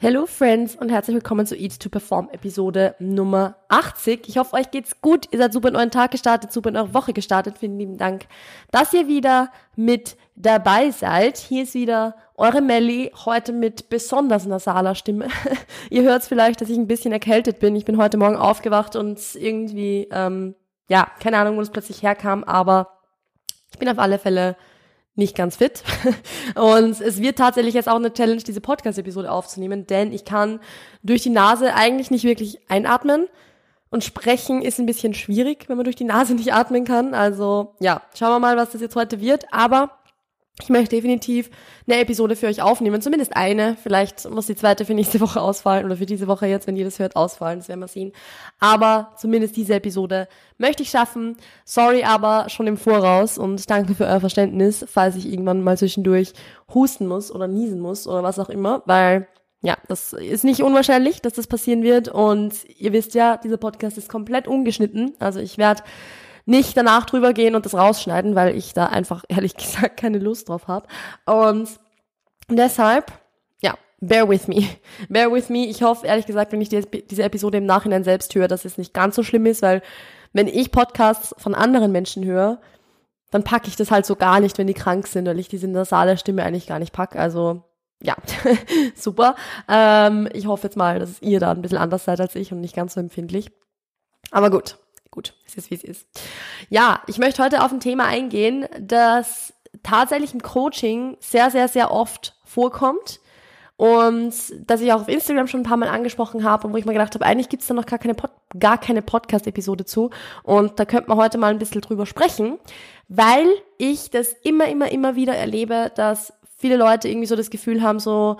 Hello Friends und herzlich willkommen zu Eat to Perform Episode Nummer 80. Ich hoffe, euch geht's gut. Ihr seid super in euren Tag gestartet, super in eure Woche gestartet. Vielen lieben Dank, dass ihr wieder mit dabei seid. Hier ist wieder eure Melly, heute mit besonders nasaler Stimme. ihr hört vielleicht, dass ich ein bisschen erkältet bin. Ich bin heute Morgen aufgewacht und irgendwie, ähm, ja, keine Ahnung, wo es plötzlich herkam, aber ich bin auf alle Fälle nicht ganz fit. Und es wird tatsächlich jetzt auch eine Challenge, diese Podcast-Episode aufzunehmen, denn ich kann durch die Nase eigentlich nicht wirklich einatmen. Und sprechen ist ein bisschen schwierig, wenn man durch die Nase nicht atmen kann. Also ja, schauen wir mal, was das jetzt heute wird. Aber ich möchte definitiv eine Episode für euch aufnehmen, zumindest eine. Vielleicht muss die zweite für nächste Woche ausfallen oder für diese Woche jetzt, wenn ihr das hört, ausfallen. Das werden wir sehen. Aber zumindest diese Episode möchte ich schaffen. Sorry aber schon im Voraus und danke für euer Verständnis, falls ich irgendwann mal zwischendurch husten muss oder niesen muss oder was auch immer, weil ja, das ist nicht unwahrscheinlich, dass das passieren wird. Und ihr wisst ja, dieser Podcast ist komplett ungeschnitten. Also ich werde nicht danach drüber gehen und das rausschneiden, weil ich da einfach ehrlich gesagt keine Lust drauf habe. Und deshalb, ja, bear with me. Bear with me. Ich hoffe, ehrlich gesagt, wenn ich diese Episode im Nachhinein selbst höre, dass es nicht ganz so schlimm ist, weil wenn ich Podcasts von anderen Menschen höre, dann packe ich das halt so gar nicht, wenn die krank sind, weil ich diese nasale Stimme eigentlich gar nicht packe. Also ja, super. Ähm, ich hoffe jetzt mal, dass ihr da ein bisschen anders seid als ich und nicht ganz so empfindlich. Aber gut, gut, es ist wie es ist. Ja, ich möchte heute auf ein Thema eingehen, das tatsächlich im Coaching sehr, sehr, sehr oft vorkommt und das ich auch auf Instagram schon ein paar Mal angesprochen habe und wo ich mir gedacht habe, eigentlich gibt's da noch gar keine, Pod gar keine Podcast-Episode zu und da könnte man heute mal ein bisschen drüber sprechen, weil ich das immer, immer, immer wieder erlebe, dass viele Leute irgendwie so das Gefühl haben, so,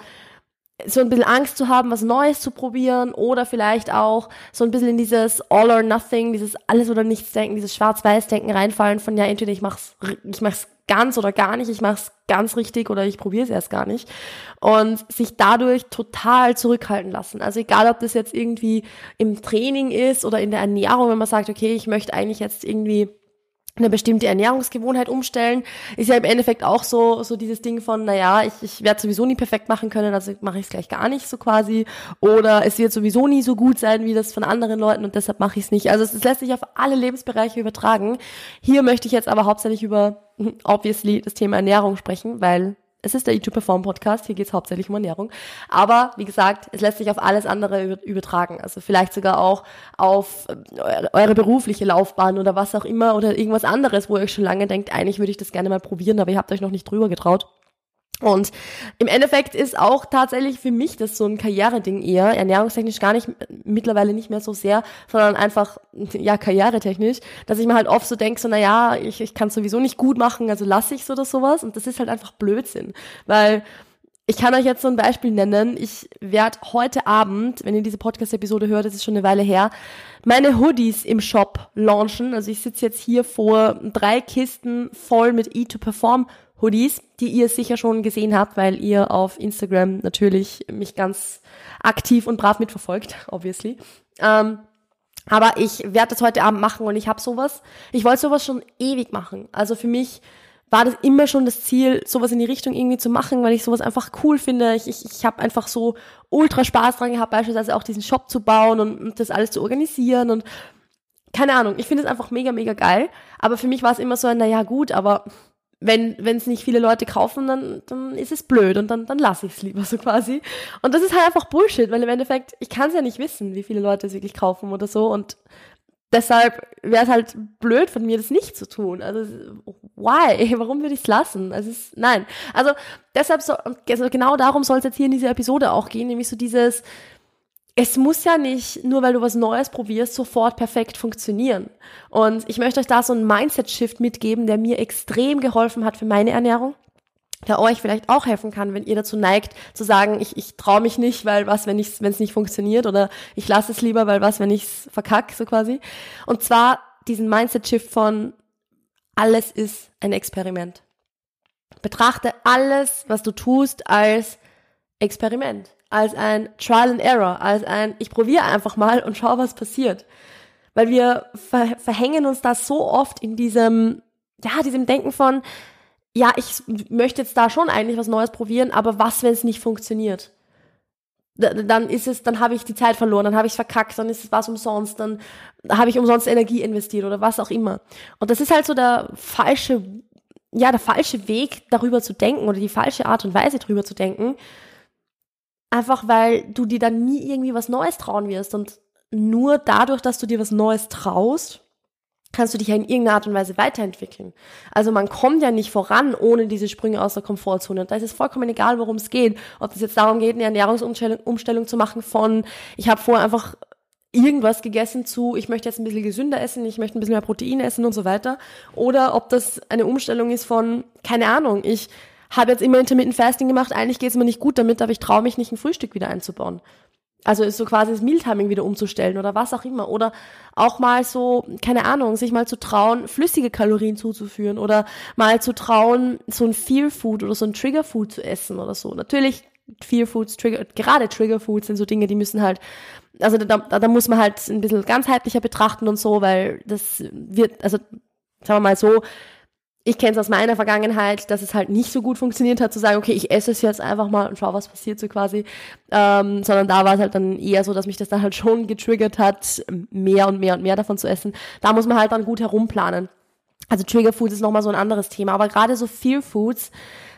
so ein bisschen Angst zu haben, was Neues zu probieren oder vielleicht auch so ein bisschen in dieses All or Nothing, dieses Alles oder Nichts Denken, dieses Schwarz-Weiß-Denken reinfallen von ja, entweder ich mach's, ich mach's ganz oder gar nicht, ich mach's ganz richtig oder ich probiere es erst gar nicht und sich dadurch total zurückhalten lassen. Also egal, ob das jetzt irgendwie im Training ist oder in der Ernährung, wenn man sagt, okay, ich möchte eigentlich jetzt irgendwie eine bestimmte Ernährungsgewohnheit umstellen, ist ja im Endeffekt auch so, so dieses Ding von, naja, ich, ich werde sowieso nie perfekt machen können, also mache ich es gleich gar nicht so quasi. Oder es wird sowieso nie so gut sein wie das von anderen Leuten und deshalb mache ich es nicht. Also es, es lässt sich auf alle Lebensbereiche übertragen. Hier möchte ich jetzt aber hauptsächlich über, obviously, das Thema Ernährung sprechen, weil es ist der YouTube Perform Podcast, hier geht es hauptsächlich um Ernährung. Aber wie gesagt, es lässt sich auf alles andere übertragen. Also vielleicht sogar auch auf äh, eure berufliche Laufbahn oder was auch immer oder irgendwas anderes, wo ihr euch schon lange denkt, eigentlich würde ich das gerne mal probieren, aber ihr habt euch noch nicht drüber getraut. Und im Endeffekt ist auch tatsächlich für mich das so ein Karriereding eher, ernährungstechnisch gar nicht, mittlerweile nicht mehr so sehr, sondern einfach, ja, karrieretechnisch, dass ich mir halt oft so denke, so, na ja, ich, ich kann sowieso nicht gut machen, also lasse ich's oder sowas. Und das ist halt einfach Blödsinn. Weil ich kann euch jetzt so ein Beispiel nennen. Ich werde heute Abend, wenn ihr diese Podcast-Episode hört, das ist schon eine Weile her, meine Hoodies im Shop launchen. Also ich sitze jetzt hier vor drei Kisten voll mit E2Perform Hoodies, die ihr sicher schon gesehen habt, weil ihr auf Instagram natürlich mich ganz aktiv und brav mitverfolgt, obviously. Ähm, aber ich werde das heute Abend machen und ich habe sowas. Ich wollte sowas schon ewig machen. Also für mich war das immer schon das Ziel, sowas in die Richtung irgendwie zu machen, weil ich sowas einfach cool finde. Ich, ich, ich habe einfach so ultra Spaß dran gehabt, beispielsweise auch diesen Shop zu bauen und, und das alles zu organisieren und keine Ahnung, ich finde es einfach mega, mega geil. Aber für mich war es immer so ein, naja, gut, aber wenn es nicht viele Leute kaufen, dann dann ist es blöd und dann dann lasse ich es lieber so quasi. Und das ist halt einfach Bullshit, weil im Endeffekt ich kann es ja nicht wissen, wie viele Leute es wirklich kaufen oder so und deshalb wäre es halt blöd von mir, das nicht zu tun. Also why? Warum würde ich es lassen? Also nein. Also deshalb so also genau darum soll es jetzt hier in dieser Episode auch gehen, nämlich so dieses es muss ja nicht, nur weil du was Neues probierst, sofort perfekt funktionieren. Und ich möchte euch da so einen Mindset-Shift mitgeben, der mir extrem geholfen hat für meine Ernährung der euch vielleicht auch helfen kann, wenn ihr dazu neigt, zu sagen, ich, ich traue mich nicht, weil was, wenn es nicht funktioniert oder ich lasse es lieber, weil was, wenn ich es verkacke, so quasi. Und zwar diesen Mindset-Shift von alles ist ein Experiment. Betrachte alles, was du tust, als Experiment als ein Trial and Error, als ein ich probiere einfach mal und schau, was passiert. Weil wir ver verhängen uns da so oft in diesem, ja, diesem Denken von, ja, ich möchte jetzt da schon eigentlich was Neues probieren, aber was, wenn es nicht funktioniert? dann ist es, dann habe ich die Zeit verloren, dann habe ich verkackt, dann ist es was umsonst, dann habe ich umsonst Energie investiert oder was auch immer. Und das ist halt so der falsche, ja, der falsche Weg, darüber zu denken oder die falsche Art und Weise, darüber zu denken. Einfach weil du dir dann nie irgendwie was Neues trauen wirst. Und nur dadurch, dass du dir was Neues traust, kannst du dich ja in irgendeiner Art und Weise weiterentwickeln. Also man kommt ja nicht voran ohne diese Sprünge aus der Komfortzone. Und da ist es vollkommen egal, worum es geht. Ob es jetzt darum geht, eine Ernährungsumstellung Umstellung zu machen von, ich habe vorher einfach irgendwas gegessen zu, ich möchte jetzt ein bisschen gesünder essen, ich möchte ein bisschen mehr Protein essen und so weiter. Oder ob das eine Umstellung ist von, keine Ahnung, ich habe jetzt immer Intermittent Fasting gemacht, eigentlich geht es mir nicht gut damit, aber ich traue mich nicht, ein Frühstück wieder einzubauen. Also ist so quasi das Mealtiming wieder umzustellen oder was auch immer. Oder auch mal so, keine Ahnung, sich mal zu trauen, flüssige Kalorien zuzuführen oder mal zu trauen, so ein Fear Food oder so ein Trigger Food zu essen oder so. Natürlich Fear Foods, Trigger, gerade Trigger Foods sind so Dinge, die müssen halt, also da, da, da muss man halt ein bisschen ganzheitlicher betrachten und so, weil das wird, also sagen wir mal so, ich kenne es aus meiner Vergangenheit, dass es halt nicht so gut funktioniert hat, zu sagen, okay, ich esse es jetzt einfach mal und schau, was passiert so quasi. Ähm, sondern da war es halt dann eher so, dass mich das dann halt schon getriggert hat, mehr und mehr und mehr davon zu essen. Da muss man halt dann gut herumplanen. Also Trigger Foods ist nochmal so ein anderes Thema. Aber gerade so Fear Foods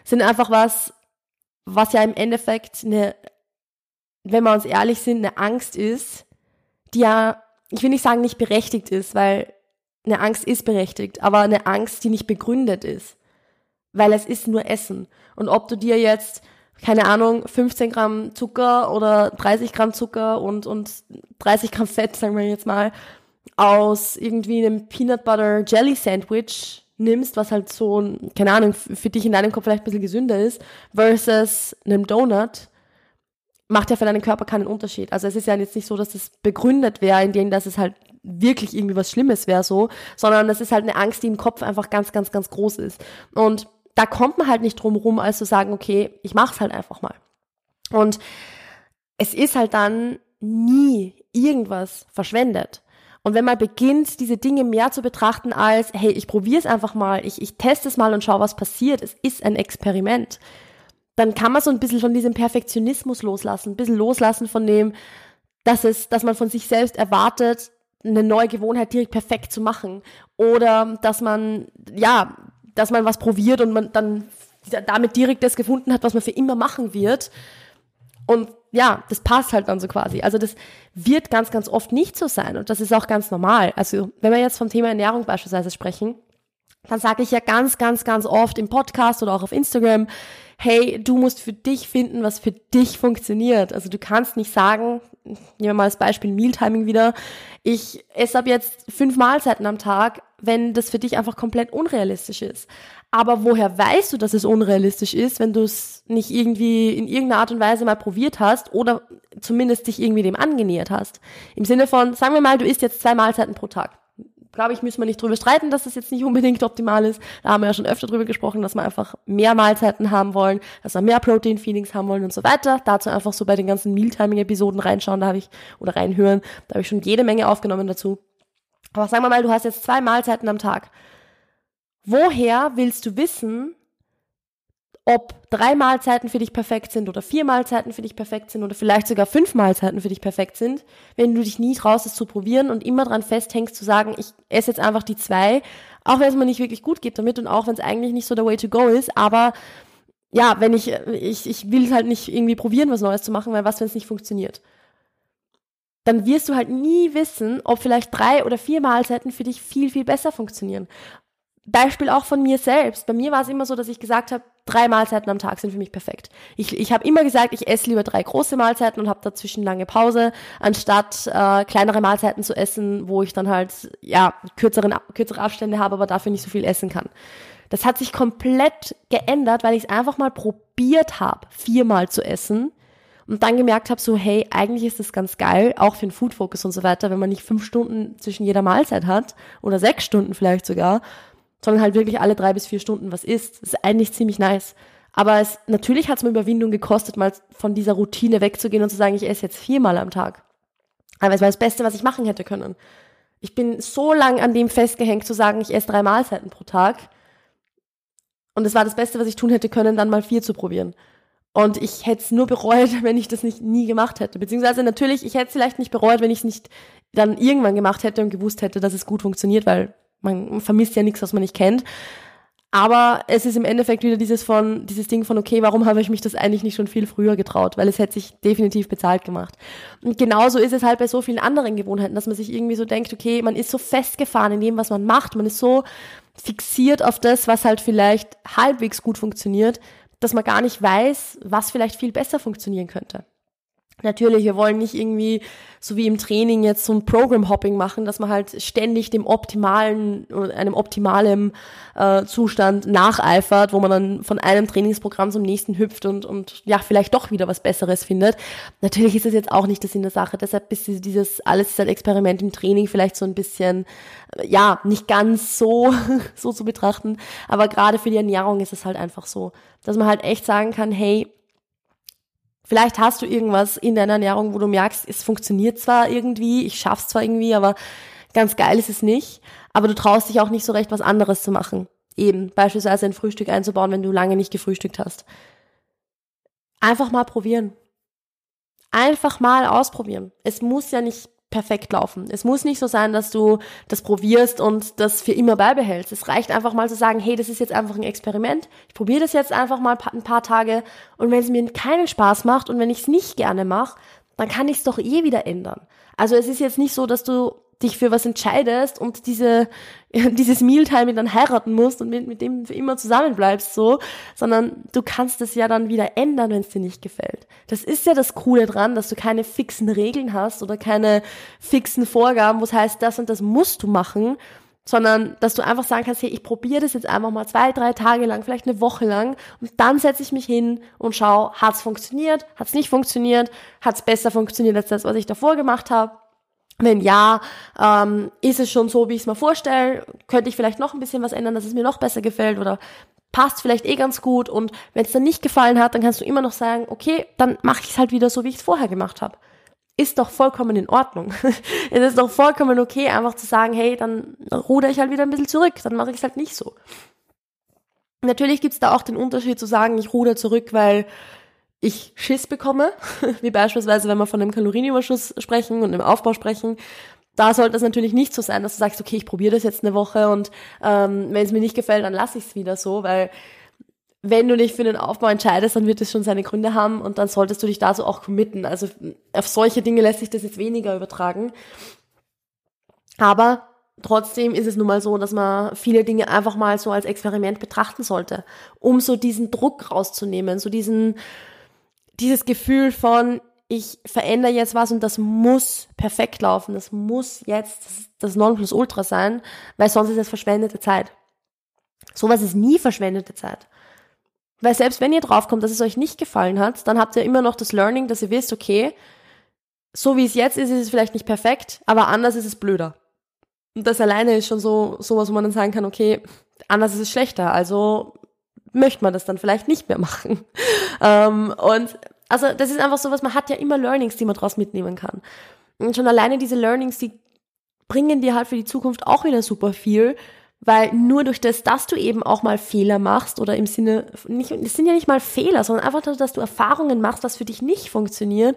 sind einfach was, was ja im Endeffekt eine, wenn wir uns ehrlich sind, eine Angst ist, die ja, ich will nicht sagen, nicht berechtigt ist, weil eine Angst ist berechtigt, aber eine Angst, die nicht begründet ist. Weil es ist nur Essen. Und ob du dir jetzt, keine Ahnung, 15 Gramm Zucker oder 30 Gramm Zucker und, und 30 Gramm Fett, sagen wir jetzt mal, aus irgendwie einem Peanut Butter Jelly Sandwich nimmst, was halt so, keine Ahnung, für dich in deinem Kopf vielleicht ein bisschen gesünder ist, versus einem Donut, macht ja für deinen Körper keinen Unterschied. Also es ist ja jetzt nicht so, dass es begründet wäre, in dem, dass es halt wirklich irgendwie was Schlimmes wäre so, sondern das ist halt eine Angst, die im Kopf einfach ganz, ganz, ganz groß ist. Und da kommt man halt nicht drum rum, als zu sagen, okay, ich mach's halt einfach mal. Und es ist halt dann nie irgendwas verschwendet. Und wenn man beginnt, diese Dinge mehr zu betrachten als, hey, ich probiere es einfach mal, ich, ich teste es mal und schau, was passiert, es ist ein Experiment, dann kann man so ein bisschen von diesem Perfektionismus loslassen, ein bisschen loslassen von dem, dass es, dass man von sich selbst erwartet, eine neue Gewohnheit direkt perfekt zu machen. Oder dass man, ja, dass man was probiert und man dann damit direkt das gefunden hat, was man für immer machen wird. Und ja, das passt halt dann so quasi. Also das wird ganz, ganz oft nicht so sein und das ist auch ganz normal. Also wenn wir jetzt vom Thema Ernährung beispielsweise sprechen, dann sage ich ja ganz, ganz, ganz oft im Podcast oder auch auf Instagram, hey, du musst für dich finden, was für dich funktioniert. Also du kannst nicht sagen, nehmen wir mal als Beispiel Mealtiming wieder, ich esse ab jetzt fünf Mahlzeiten am Tag, wenn das für dich einfach komplett unrealistisch ist. Aber woher weißt du, dass es unrealistisch ist, wenn du es nicht irgendwie in irgendeiner Art und Weise mal probiert hast oder zumindest dich irgendwie dem angenähert hast? Im Sinne von, sagen wir mal, du isst jetzt zwei Mahlzeiten pro Tag glaube ich, müssen wir nicht drüber streiten, dass das jetzt nicht unbedingt optimal ist. Da haben wir ja schon öfter drüber gesprochen, dass wir einfach mehr Mahlzeiten haben wollen, dass wir mehr Protein-Feelings haben wollen und so weiter. Dazu einfach so bei den ganzen Mealtiming-Episoden reinschauen, da habe ich, oder reinhören, da habe ich schon jede Menge aufgenommen dazu. Aber sagen wir mal, du hast jetzt zwei Mahlzeiten am Tag. Woher willst du wissen, ob drei Mahlzeiten für dich perfekt sind oder vier Mahlzeiten für dich perfekt sind oder vielleicht sogar fünf Mahlzeiten für dich perfekt sind, wenn du dich nie traust, es zu probieren und immer dran festhängst, zu sagen, ich esse jetzt einfach die zwei, auch wenn es mir nicht wirklich gut geht damit und auch wenn es eigentlich nicht so der Way to go ist, aber ja, wenn ich, ich, ich will halt nicht irgendwie probieren, was Neues zu machen, weil was, wenn es nicht funktioniert? Dann wirst du halt nie wissen, ob vielleicht drei oder vier Mahlzeiten für dich viel, viel besser funktionieren. Beispiel auch von mir selbst. Bei mir war es immer so, dass ich gesagt habe, drei Mahlzeiten am Tag sind für mich perfekt. Ich, ich habe immer gesagt, ich esse lieber drei große Mahlzeiten und habe dazwischen lange Pause, anstatt äh, kleinere Mahlzeiten zu essen, wo ich dann halt ja kürzeren, kürzere Abstände habe, aber dafür nicht so viel essen kann. Das hat sich komplett geändert, weil ich es einfach mal probiert habe, viermal zu essen und dann gemerkt habe, so hey, eigentlich ist das ganz geil, auch für den Food Focus und so weiter, wenn man nicht fünf Stunden zwischen jeder Mahlzeit hat oder sechs Stunden vielleicht sogar, sondern halt wirklich alle drei bis vier Stunden was isst. Das ist eigentlich ziemlich nice. Aber es, natürlich hat es mir Überwindung gekostet, mal von dieser Routine wegzugehen und zu sagen, ich esse jetzt viermal am Tag. Aber es war das Beste, was ich machen hätte können. Ich bin so lang an dem festgehängt, zu sagen, ich esse drei Mahlzeiten pro Tag. Und es war das Beste, was ich tun hätte können, dann mal vier zu probieren. Und ich hätte es nur bereut, wenn ich das nicht nie gemacht hätte. Beziehungsweise natürlich, ich hätte es vielleicht nicht bereut, wenn ich es nicht dann irgendwann gemacht hätte und gewusst hätte, dass es gut funktioniert, weil man vermisst ja nichts, was man nicht kennt. Aber es ist im Endeffekt wieder dieses von, dieses Ding von, okay, warum habe ich mich das eigentlich nicht schon viel früher getraut? Weil es hätte sich definitiv bezahlt gemacht. Und genauso ist es halt bei so vielen anderen Gewohnheiten, dass man sich irgendwie so denkt, okay, man ist so festgefahren in dem, was man macht. Man ist so fixiert auf das, was halt vielleicht halbwegs gut funktioniert, dass man gar nicht weiß, was vielleicht viel besser funktionieren könnte. Natürlich, wir wollen nicht irgendwie, so wie im Training, jetzt so ein Program-Hopping machen, dass man halt ständig dem optimalen, einem optimalen äh, Zustand nacheifert, wo man dann von einem Trainingsprogramm zum nächsten hüpft und, und ja, vielleicht doch wieder was Besseres findet. Natürlich ist das jetzt auch nicht das in der Sache. Deshalb ist dieses alles ist ein Experiment im Training vielleicht so ein bisschen, äh, ja, nicht ganz so, so zu betrachten. Aber gerade für die Ernährung ist es halt einfach so, dass man halt echt sagen kann, hey, Vielleicht hast du irgendwas in deiner Ernährung, wo du merkst, es funktioniert zwar irgendwie, ich schaff's zwar irgendwie, aber ganz geil ist es nicht. Aber du traust dich auch nicht so recht, was anderes zu machen. Eben, beispielsweise ein Frühstück einzubauen, wenn du lange nicht gefrühstückt hast. Einfach mal probieren. Einfach mal ausprobieren. Es muss ja nicht perfekt laufen. Es muss nicht so sein, dass du das probierst und das für immer beibehältst. Es reicht einfach mal zu sagen, hey, das ist jetzt einfach ein Experiment. Ich probiere das jetzt einfach mal ein paar Tage und wenn es mir keinen Spaß macht und wenn ich es nicht gerne mache, dann kann ich es doch eh wieder ändern. Also es ist jetzt nicht so, dass du dich für was entscheidest und diese, dieses Mealtime mit dann heiraten musst und mit, mit dem für immer zusammenbleibst, so, sondern du kannst es ja dann wieder ändern, wenn es dir nicht gefällt. Das ist ja das Coole dran, dass du keine fixen Regeln hast oder keine fixen Vorgaben, wo es heißt, das und das musst du machen, sondern dass du einfach sagen kannst, hey, ich probiere das jetzt einfach mal zwei, drei Tage lang, vielleicht eine Woche lang und dann setze ich mich hin und schau, hat's funktioniert, hat's nicht funktioniert, hat's besser funktioniert als das, was ich davor gemacht habe wenn ja, ähm, ist es schon so, wie ich es mir vorstelle? Könnte ich vielleicht noch ein bisschen was ändern, dass es mir noch besser gefällt oder passt vielleicht eh ganz gut und wenn es dann nicht gefallen hat, dann kannst du immer noch sagen, okay, dann mache ich es halt wieder so, wie ich es vorher gemacht habe. Ist doch vollkommen in Ordnung. es ist doch vollkommen okay, einfach zu sagen, hey, dann ruder ich halt wieder ein bisschen zurück, dann mache ich es halt nicht so. Natürlich gibt's da auch den Unterschied zu sagen, ich ruder zurück, weil ich Schiss bekomme, wie beispielsweise, wenn wir von einem Kalorienüberschuss sprechen und einem Aufbau sprechen, da sollte es natürlich nicht so sein, dass du sagst, okay, ich probiere das jetzt eine Woche und ähm, wenn es mir nicht gefällt, dann lasse ich es wieder so, weil wenn du dich für den Aufbau entscheidest, dann wird es schon seine Gründe haben und dann solltest du dich da so auch committen. Also auf solche Dinge lässt sich das jetzt weniger übertragen. Aber trotzdem ist es nun mal so, dass man viele Dinge einfach mal so als Experiment betrachten sollte, um so diesen Druck rauszunehmen, so diesen, dieses Gefühl von, ich verändere jetzt was und das muss perfekt laufen, das muss jetzt das Nonplusultra sein, weil sonst ist es verschwendete Zeit. Sowas ist nie verschwendete Zeit. Weil selbst wenn ihr draufkommt, dass es euch nicht gefallen hat, dann habt ihr immer noch das Learning, dass ihr wisst, okay, so wie es jetzt ist, ist es vielleicht nicht perfekt, aber anders ist es blöder. Und das alleine ist schon so sowas, wo man dann sagen kann, okay, anders ist es schlechter, also möchte man das dann vielleicht nicht mehr machen. Ähm, und also das ist einfach so was, man hat ja immer Learnings, die man daraus mitnehmen kann. Und schon alleine diese Learnings, die bringen dir halt für die Zukunft auch wieder super viel, weil nur durch das, dass du eben auch mal Fehler machst oder im Sinne, nicht, es sind ja nicht mal Fehler, sondern einfach, dass du Erfahrungen machst, was für dich nicht funktioniert,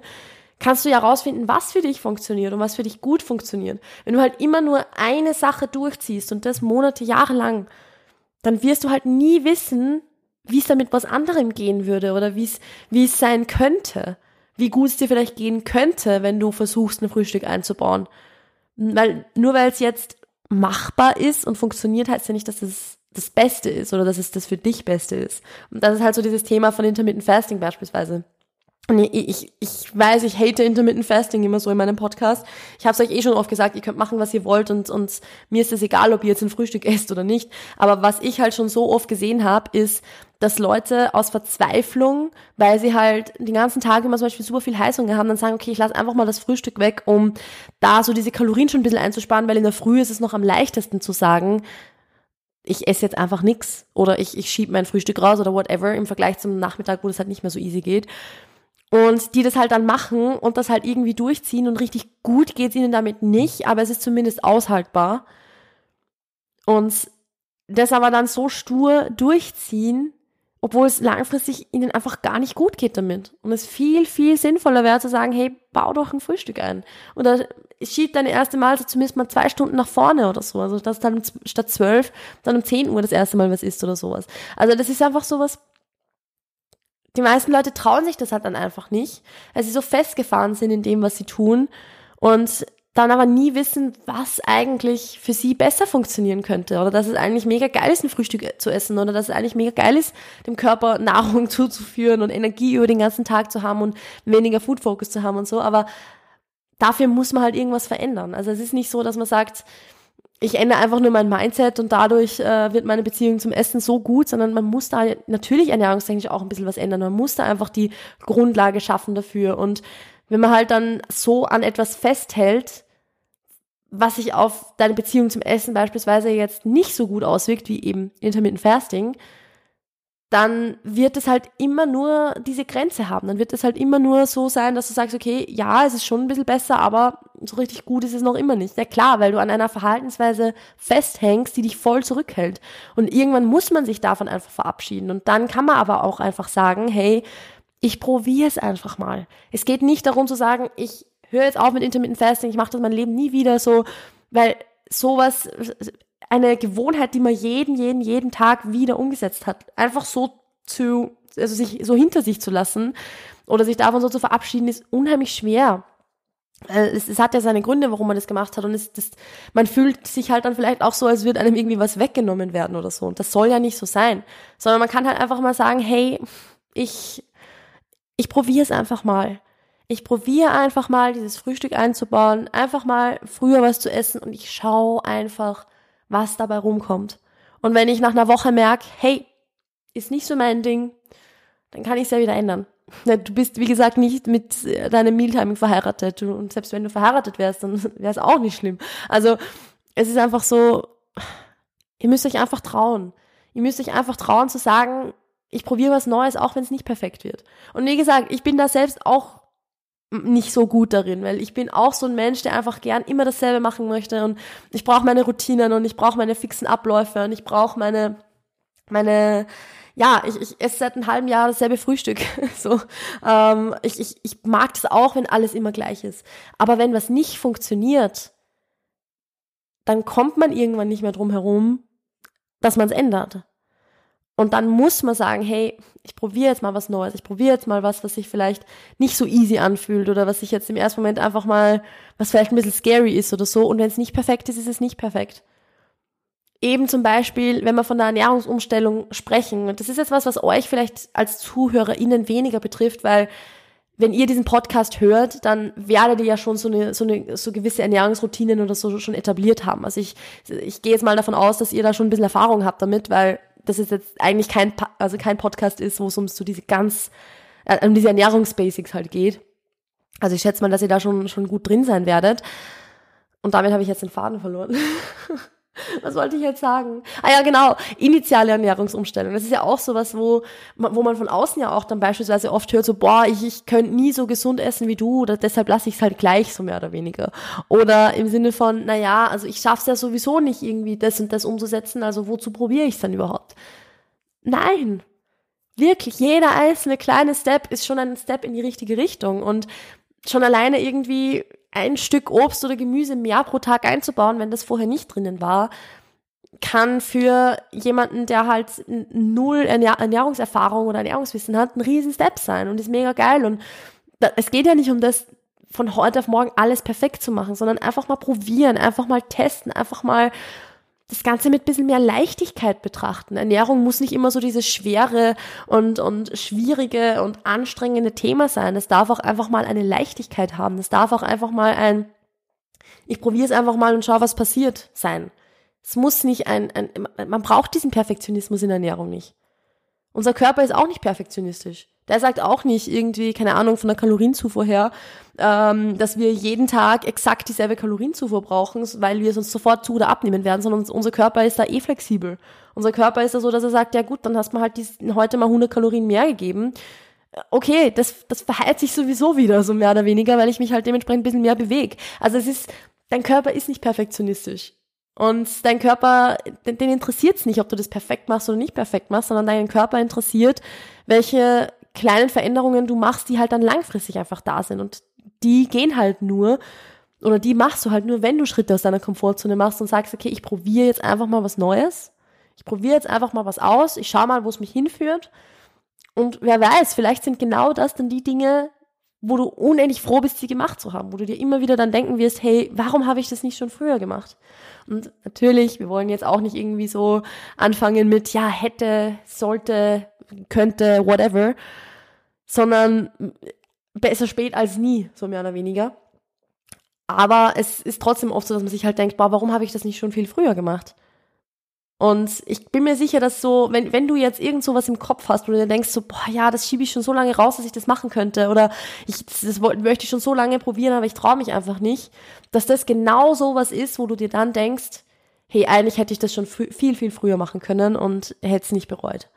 kannst du ja rausfinden, was für dich funktioniert und was für dich gut funktioniert. Wenn du halt immer nur eine Sache durchziehst und das Monate, Jahre lang, dann wirst du halt nie wissen, wie es damit was anderem gehen würde oder wie es, wie es sein könnte. Wie gut es dir vielleicht gehen könnte, wenn du versuchst, ein Frühstück einzubauen. Weil, nur weil es jetzt machbar ist und funktioniert, heißt ja nicht, dass es das Beste ist oder dass es das für dich Beste ist. Und das ist halt so dieses Thema von Intermittent Fasting beispielsweise. Und ich, ich weiß, ich hate Intermittent Fasting immer so in meinem Podcast. Ich habe es euch eh schon oft gesagt, ihr könnt machen, was ihr wollt und, und mir ist es egal, ob ihr jetzt ein Frühstück esst oder nicht. Aber was ich halt schon so oft gesehen habe, ist, dass Leute aus Verzweiflung, weil sie halt den ganzen Tag immer zum Beispiel super viel Heißhunger haben, dann sagen, okay, ich lasse einfach mal das Frühstück weg, um da so diese Kalorien schon ein bisschen einzusparen, weil in der Früh ist es noch am leichtesten zu sagen, ich esse jetzt einfach nix oder ich, ich schiebe mein Frühstück raus oder whatever im Vergleich zum Nachmittag, wo das halt nicht mehr so easy geht. Und die das halt dann machen und das halt irgendwie durchziehen und richtig gut geht's ihnen damit nicht, aber es ist zumindest aushaltbar. Und das aber dann so stur durchziehen obwohl es langfristig ihnen einfach gar nicht gut geht damit. Und es viel, viel sinnvoller wäre zu sagen, hey, bau doch ein Frühstück ein. Oder schieb deine erste Mahlzeit zumindest mal zwei Stunden nach vorne oder so. Also, dass dann statt zwölf dann um zehn Uhr das erste Mal was isst oder sowas. Also, das ist einfach sowas, die meisten Leute trauen sich das halt dann einfach nicht, weil sie so festgefahren sind in dem, was sie tun und dann aber nie wissen, was eigentlich für sie besser funktionieren könnte oder dass es eigentlich mega geil ist, ein Frühstück zu essen oder dass es eigentlich mega geil ist, dem Körper Nahrung zuzuführen und Energie über den ganzen Tag zu haben und weniger Food Focus zu haben und so, aber dafür muss man halt irgendwas verändern. Also es ist nicht so, dass man sagt, ich ändere einfach nur mein Mindset und dadurch äh, wird meine Beziehung zum Essen so gut, sondern man muss da natürlich ernährungstechnisch auch ein bisschen was ändern. Man muss da einfach die Grundlage schaffen dafür und wenn man halt dann so an etwas festhält, was sich auf deine Beziehung zum Essen beispielsweise jetzt nicht so gut auswirkt, wie eben Intermittent Fasting, dann wird es halt immer nur diese Grenze haben. Dann wird es halt immer nur so sein, dass du sagst, okay, ja, es ist schon ein bisschen besser, aber so richtig gut ist es noch immer nicht. Ja klar, weil du an einer Verhaltensweise festhängst, die dich voll zurückhält. Und irgendwann muss man sich davon einfach verabschieden. Und dann kann man aber auch einfach sagen, hey, ich probiere es einfach mal. Es geht nicht darum zu sagen, ich höre jetzt auf mit Intermittent Fasting, ich mache das mein Leben nie wieder so, weil sowas, eine Gewohnheit, die man jeden, jeden, jeden Tag wieder umgesetzt hat, einfach so zu, also sich so hinter sich zu lassen oder sich davon so zu verabschieden, ist unheimlich schwer. Äh, es, es, hat ja seine Gründe, warum man das gemacht hat. Und es, das, man fühlt sich halt dann vielleicht auch so, als würde einem irgendwie was weggenommen werden oder so. Und das soll ja nicht so sein. Sondern man kann halt einfach mal sagen, hey, ich ich probiere es einfach mal. Ich probiere einfach mal, dieses Frühstück einzubauen, einfach mal früher was zu essen und ich schaue einfach, was dabei rumkommt. Und wenn ich nach einer Woche merke, hey, ist nicht so mein Ding, dann kann ich es ja wieder ändern. Du bist, wie gesagt, nicht mit äh, deinem Mealtiming verheiratet. Und selbst wenn du verheiratet wärst, dann wäre es auch nicht schlimm. Also, es ist einfach so, ihr müsst euch einfach trauen. Ihr müsst euch einfach trauen zu sagen, ich probiere was Neues, auch wenn es nicht perfekt wird. Und wie gesagt, ich bin da selbst auch nicht so gut darin, weil ich bin auch so ein Mensch, der einfach gern immer dasselbe machen möchte und ich brauche meine Routinen und ich brauche meine fixen Abläufe und ich brauche meine meine ja, ich, ich esse seit einem halben Jahr dasselbe Frühstück. so, ähm, ich, ich, ich mag das auch, wenn alles immer gleich ist. Aber wenn was nicht funktioniert, dann kommt man irgendwann nicht mehr drum herum, dass man es ändert. Und dann muss man sagen, hey, ich probiere jetzt mal was Neues, ich probiere jetzt mal was, was sich vielleicht nicht so easy anfühlt oder was sich jetzt im ersten Moment einfach mal, was vielleicht ein bisschen scary ist oder so. Und wenn es nicht perfekt ist, ist es nicht perfekt. Eben zum Beispiel, wenn wir von der Ernährungsumstellung sprechen, und das ist jetzt was, was euch vielleicht als ZuhörerInnen weniger betrifft, weil wenn ihr diesen Podcast hört, dann werdet ihr ja schon so eine, so eine so gewisse Ernährungsroutinen oder so schon etabliert haben. Also ich, ich gehe jetzt mal davon aus, dass ihr da schon ein bisschen Erfahrung habt damit, weil dass es jetzt eigentlich kein, also kein Podcast ist, wo es um so diese ganz, äh, um diese Ernährungsbasics halt geht. Also ich schätze mal, dass ihr da schon, schon gut drin sein werdet. Und damit habe ich jetzt den Faden verloren. Was wollte ich jetzt sagen? Ah ja, genau, initiale Ernährungsumstellung. Das ist ja auch sowas, wo, wo man von außen ja auch dann beispielsweise oft hört, so, boah, ich, ich könnte nie so gesund essen wie du, oder deshalb lasse ich es halt gleich, so mehr oder weniger. Oder im Sinne von, na ja, also ich schaff's ja sowieso nicht irgendwie das und das umzusetzen, also wozu probiere ich es dann überhaupt? Nein. Wirklich, jeder einzelne kleine Step ist schon ein Step in die richtige Richtung und schon alleine irgendwie ein Stück Obst oder Gemüse mehr pro Tag einzubauen, wenn das vorher nicht drinnen war, kann für jemanden, der halt null Ernährungserfahrung oder Ernährungswissen hat, ein riesen Step sein und ist mega geil. Und es geht ja nicht um das, von heute auf morgen alles perfekt zu machen, sondern einfach mal probieren, einfach mal testen, einfach mal das Ganze mit bisschen mehr Leichtigkeit betrachten. Ernährung muss nicht immer so dieses schwere und, und schwierige und anstrengende Thema sein. Es darf auch einfach mal eine Leichtigkeit haben. Es darf auch einfach mal ein, ich probiere es einfach mal und schau, was passiert sein. Es muss nicht ein, ein, man braucht diesen Perfektionismus in Ernährung nicht. Unser Körper ist auch nicht perfektionistisch. Der sagt auch nicht irgendwie, keine Ahnung, von der Kalorienzufuhr her, ähm, dass wir jeden Tag exakt dieselbe Kalorienzufuhr brauchen, weil wir sonst sofort zu oder abnehmen werden, sondern unser Körper ist da eh flexibel. Unser Körper ist da so, dass er sagt, ja gut, dann hast du halt dies, heute mal 100 Kalorien mehr gegeben. Okay, das, das verheilt sich sowieso wieder, so mehr oder weniger, weil ich mich halt dementsprechend ein bisschen mehr bewege. Also es ist, dein Körper ist nicht perfektionistisch. Und dein Körper, den, den interessiert es nicht, ob du das perfekt machst oder nicht perfekt machst, sondern deinen Körper interessiert, welche kleinen Veränderungen du machst, die halt dann langfristig einfach da sind. Und die gehen halt nur, oder die machst du halt nur, wenn du Schritte aus deiner Komfortzone machst und sagst, okay, ich probiere jetzt einfach mal was Neues. Ich probiere jetzt einfach mal was aus. Ich schau mal, wo es mich hinführt. Und wer weiß, vielleicht sind genau das dann die Dinge, wo du unendlich froh bist, sie gemacht zu haben, wo du dir immer wieder dann denken wirst, hey, warum habe ich das nicht schon früher gemacht? Und natürlich, wir wollen jetzt auch nicht irgendwie so anfangen mit, ja, hätte, sollte, könnte, whatever, sondern besser spät als nie, so mehr oder weniger. Aber es ist trotzdem oft so, dass man sich halt denkt, boah, warum habe ich das nicht schon viel früher gemacht? Und ich bin mir sicher, dass so, wenn, wenn du jetzt irgend sowas im Kopf hast, wo du dir denkst, so, boah, ja, das schiebe ich schon so lange raus, dass ich das machen könnte, oder ich, das, das möchte ich schon so lange probieren, aber ich traue mich einfach nicht, dass das genau sowas ist, wo du dir dann denkst, hey, eigentlich hätte ich das schon viel, viel früher machen können und hätte es nicht bereut.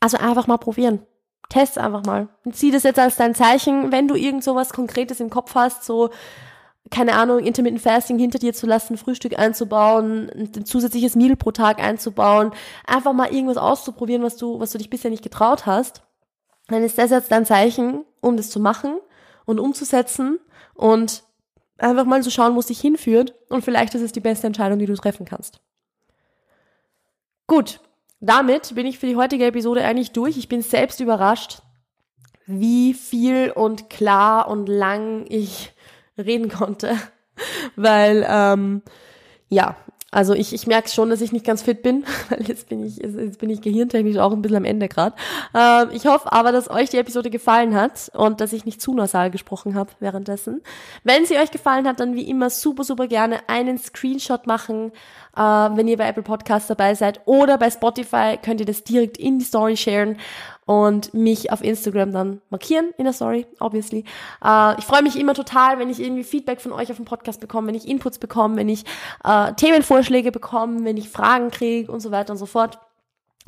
Also einfach mal probieren. Test einfach mal. Und zieh das jetzt als dein Zeichen, wenn du irgend sowas Konkretes im Kopf hast, so, keine Ahnung, Intermittent Fasting hinter dir zu lassen, Frühstück einzubauen, ein zusätzliches Meal pro Tag einzubauen, einfach mal irgendwas auszuprobieren, was du, was du dich bisher nicht getraut hast, dann ist das jetzt dein Zeichen, um das zu machen und umzusetzen und einfach mal zu schauen, wo es dich hinführt und vielleicht ist es die beste Entscheidung, die du treffen kannst. Gut, damit bin ich für die heutige Episode eigentlich durch. Ich bin selbst überrascht, wie viel und klar und lang ich reden konnte, weil ähm, ja, also ich, ich merke schon, dass ich nicht ganz fit bin, weil jetzt bin ich, jetzt bin ich gehirntechnisch auch ein bisschen am Ende gerade. Ähm, ich hoffe aber, dass euch die Episode gefallen hat und dass ich nicht zu nasal gesprochen habe währenddessen. Wenn sie euch gefallen hat, dann wie immer super, super gerne einen Screenshot machen, äh, wenn ihr bei Apple Podcasts dabei seid oder bei Spotify könnt ihr das direkt in die Story sharen und mich auf Instagram dann markieren in der Story, obviously. Äh, ich freue mich immer total, wenn ich irgendwie Feedback von euch auf dem Podcast bekomme, wenn ich Inputs bekomme, wenn ich äh, Themenvorschläge bekomme, wenn ich Fragen kriege und so weiter und so fort.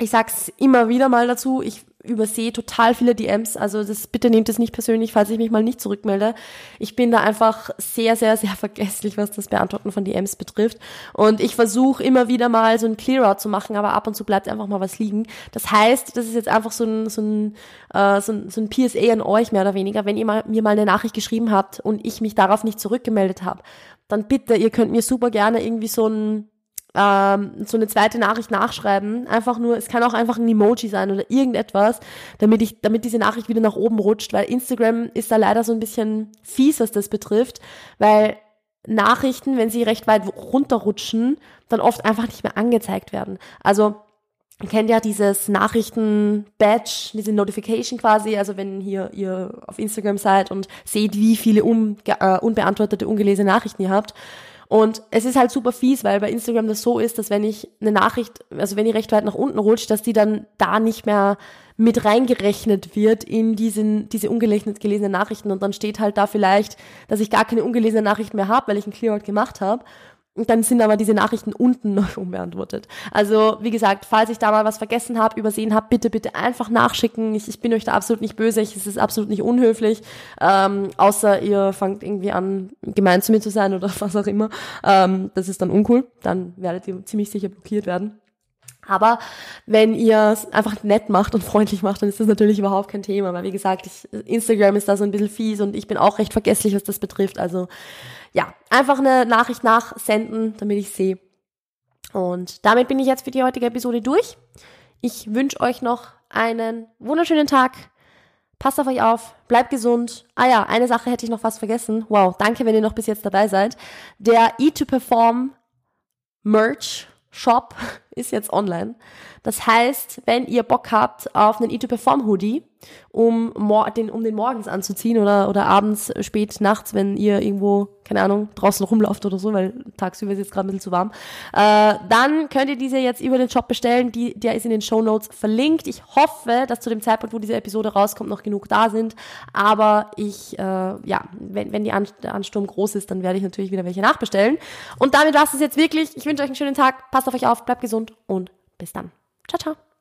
Ich sag's immer wieder mal dazu, ich übersehe total viele DMs. Also das, bitte nehmt es nicht persönlich, falls ich mich mal nicht zurückmelde. Ich bin da einfach sehr, sehr, sehr vergesslich, was das Beantworten von DMs betrifft. Und ich versuche immer wieder mal so ein Clear-out zu machen, aber ab und zu bleibt einfach mal was liegen. Das heißt, das ist jetzt einfach so ein, so ein, äh, so ein, so ein PSA an euch mehr oder weniger. Wenn ihr mal, mir mal eine Nachricht geschrieben habt und ich mich darauf nicht zurückgemeldet habe, dann bitte, ihr könnt mir super gerne irgendwie so ein ähm, so eine zweite Nachricht nachschreiben. Einfach nur, es kann auch einfach ein Emoji sein oder irgendetwas, damit ich, damit diese Nachricht wieder nach oben rutscht, weil Instagram ist da leider so ein bisschen fies, was das betrifft, weil Nachrichten, wenn sie recht weit runterrutschen, dann oft einfach nicht mehr angezeigt werden. Also Ihr kennt ja dieses Nachrichten-Badge, diese Notification quasi, also wenn hier ihr auf Instagram seid und seht, wie viele un äh, unbeantwortete, ungelesene Nachrichten ihr habt, und es ist halt super fies, weil bei Instagram das so ist, dass wenn ich eine Nachricht, also wenn die recht weit nach unten rutscht, dass die dann da nicht mehr mit reingerechnet wird in diesen, diese ungelesenen gelesenen Nachrichten und dann steht halt da vielleicht, dass ich gar keine ungelesene Nachricht mehr habe, weil ich einen Clearout gemacht habe. Und dann sind aber diese Nachrichten unten noch unbeantwortet. Also, wie gesagt, falls ich da mal was vergessen habe, übersehen habe, bitte, bitte einfach nachschicken. Ich, ich bin euch da absolut nicht böse, es ist absolut nicht unhöflich. Ähm, außer ihr fangt irgendwie an, gemein zu mir zu sein oder was auch immer. Ähm, das ist dann uncool. Dann werdet ihr ziemlich sicher blockiert werden. Aber wenn ihr es einfach nett macht und freundlich macht, dann ist das natürlich überhaupt kein Thema. Weil wie gesagt, ich, Instagram ist da so ein bisschen fies und ich bin auch recht vergesslich, was das betrifft. Also ja, einfach eine Nachricht nachsenden, damit ich sehe. Und damit bin ich jetzt für die heutige Episode durch. Ich wünsche euch noch einen wunderschönen Tag. Passt auf euch auf, bleibt gesund. Ah ja, eine Sache hätte ich noch fast vergessen. Wow, danke, wenn ihr noch bis jetzt dabei seid. Der E2Perform Merch Shop ist jetzt online. Das heißt, wenn ihr Bock habt auf einen E2Perform Hoodie, um, den, um den morgens anzuziehen oder, oder abends, spät nachts, wenn ihr irgendwo, keine Ahnung, draußen rumlauft oder so, weil tagsüber ist jetzt gerade ein bisschen zu warm, äh, dann könnt ihr diese jetzt über den Shop bestellen. Die, der ist in den Show Notes verlinkt. Ich hoffe, dass zu dem Zeitpunkt, wo diese Episode rauskommt, noch genug da sind. Aber ich, äh, ja, wenn, wenn die An der Ansturm groß ist, dann werde ich natürlich wieder welche nachbestellen. Und damit war es jetzt wirklich. Ich wünsche euch einen schönen Tag. Passt auf euch auf, bleibt gesund und bis dann. Ciao, ciao.